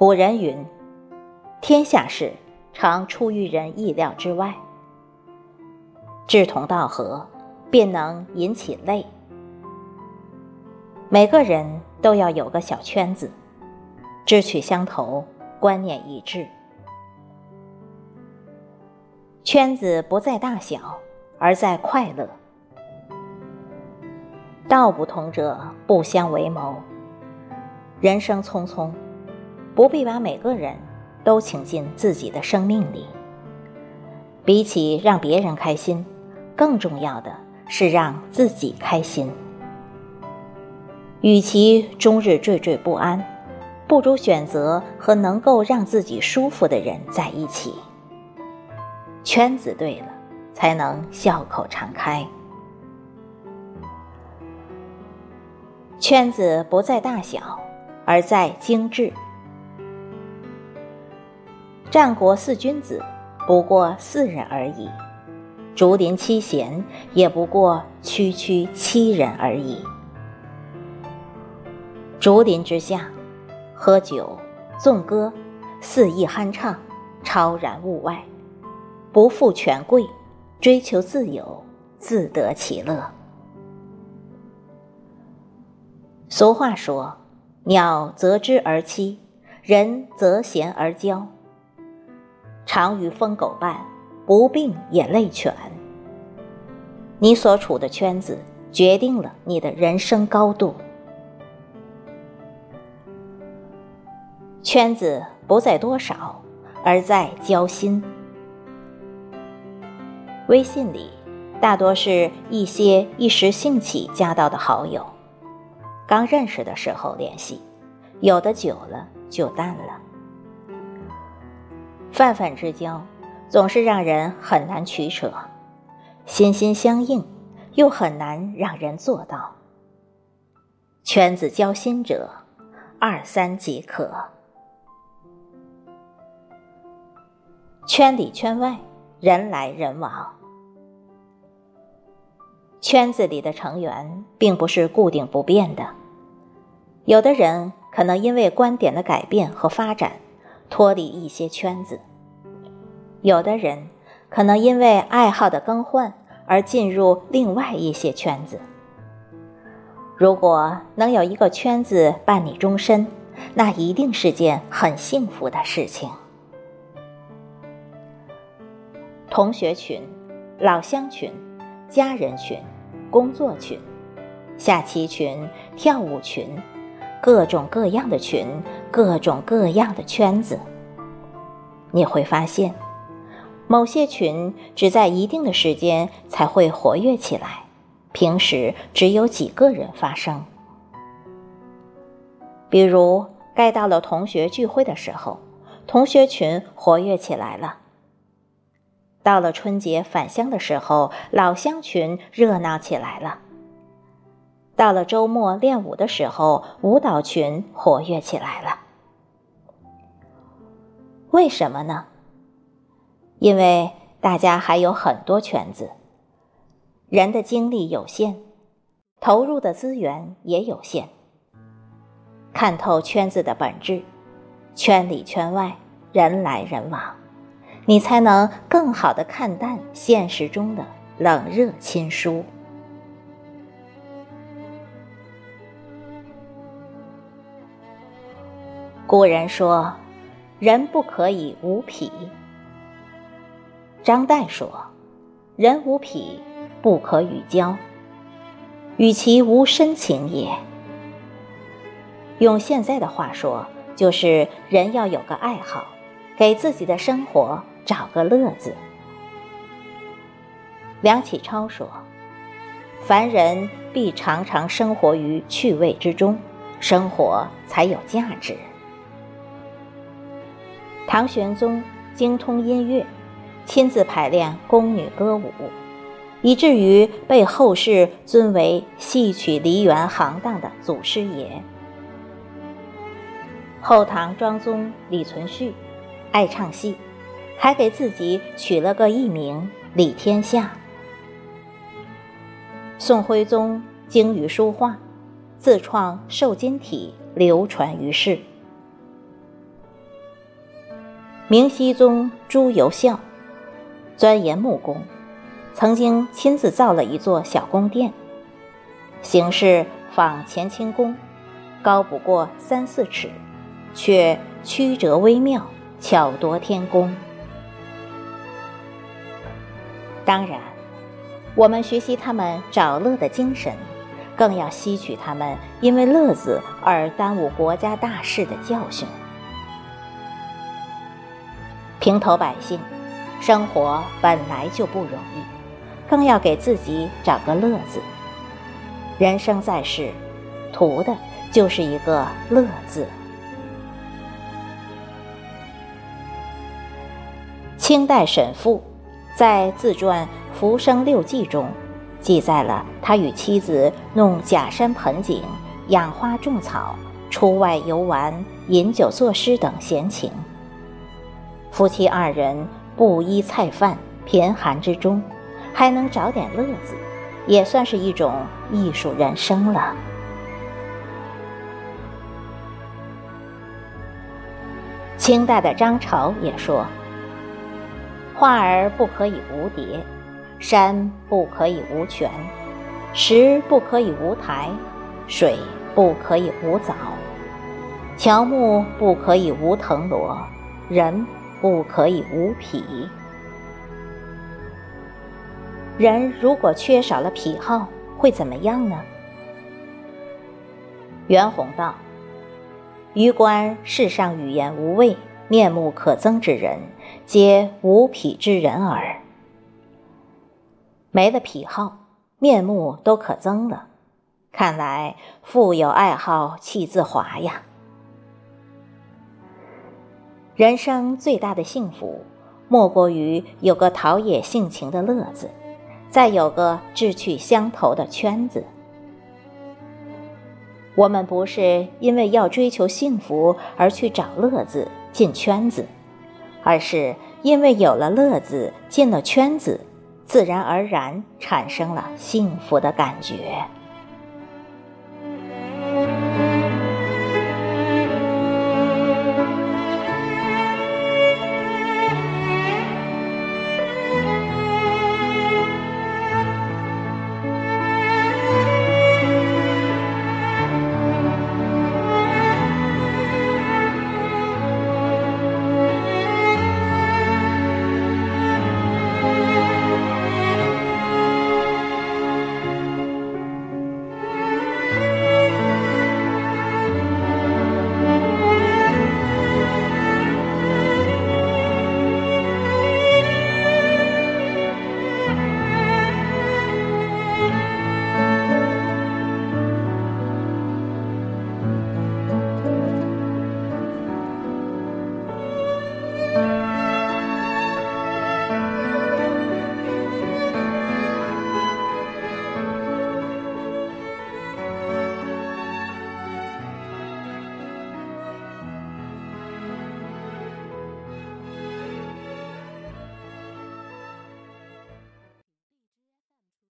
古人云：“天下事常出于人意料之外。”志同道合，便能引起类。每个人都要有个小圈子，志趣相投，观念一致。圈子不在大小，而在快乐。道不同者不相为谋。人生匆匆，不必把每个人都请进自己的生命里。比起让别人开心，更重要的是让自己开心。与其终日惴惴不安，不如选择和能够让自己舒服的人在一起。圈子对了，才能笑口常开。圈子不在大小，而在精致。战国四君子不过四人而已，竹林七贤也不过区区七人而已。竹林之下，喝酒、纵歌，肆意酣畅，超然物外，不负权贵，追求自由，自得其乐。俗话说：“鸟择之而栖，人择贤而交。”常与疯狗伴，不病也累犬。你所处的圈子，决定了你的人生高度。圈子不在多少，而在交心。微信里，大多是一些一时兴起加到的好友。刚认识的时候联系，有的久了就淡了。泛泛之交，总是让人很难取舍；心心相印，又很难让人做到。圈子交心者，二三即可。圈里圈外，人来人往。圈子里的成员，并不是固定不变的。有的人可能因为观点的改变和发展，脱离一些圈子；有的人可能因为爱好的更换而进入另外一些圈子。如果能有一个圈子伴你终身，那一定是件很幸福的事情。同学群、老乡群、家人群、工作群、下棋群、跳舞群。各种各样的群，各种各样的圈子，你会发现，某些群只在一定的时间才会活跃起来，平时只有几个人发声。比如，该到了同学聚会的时候，同学群活跃起来了；到了春节返乡的时候，老乡群热闹起来了。到了周末练舞的时候，舞蹈群活跃起来了。为什么呢？因为大家还有很多圈子，人的精力有限，投入的资源也有限。看透圈子的本质，圈里圈外，人来人往，你才能更好的看淡现实中的冷热亲疏。古人说：“人不可以无癖。”张岱说：“人无癖，不可与交。与其无深情也。”用现在的话说，就是人要有个爱好，给自己的生活找个乐子。梁启超说：“凡人必常常生活于趣味之中，生活才有价值。”唐玄宗精通音乐，亲自排练宫女歌舞，以至于被后世尊为戏曲梨园行当的祖师爷。后唐庄宗李存勖爱唱戏，还给自己取了个艺名李天下。宋徽宗精于书画，自创瘦金体，流传于世。明熹宗朱由校钻研木工，曾经亲自造了一座小宫殿，形式仿乾清宫，高不过三四尺，却曲折微妙，巧夺天工。当然，我们学习他们找乐的精神，更要吸取他们因为乐子而耽误国家大事的教训。平头百姓，生活本来就不容易，更要给自己找个乐子。人生在世，图的就是一个乐字。清代沈复在自传《浮生六记》中，记载了他与妻子弄假山盆景、养花种草、出外游玩、饮酒作诗等闲情。夫妻二人布衣菜饭，贫寒之中，还能找点乐子，也算是一种艺术人生了。清代的张潮也说：“花儿不可以无蝶，山不可以无泉，石不可以无台，水不可以无藻，乔木不可以无藤萝，人。”不可以无癖。人如果缺少了癖好，会怎么样呢？袁弘道：“余观世上语言无味、面目可憎之人，皆无癖之人耳。没了癖好，面目都可憎了，看来富有爱好气自华呀。”人生最大的幸福，莫过于有个陶冶性情的乐子，再有个志趣相投的圈子。我们不是因为要追求幸福而去找乐子进圈子，而是因为有了乐子进了圈子，自然而然产生了幸福的感觉。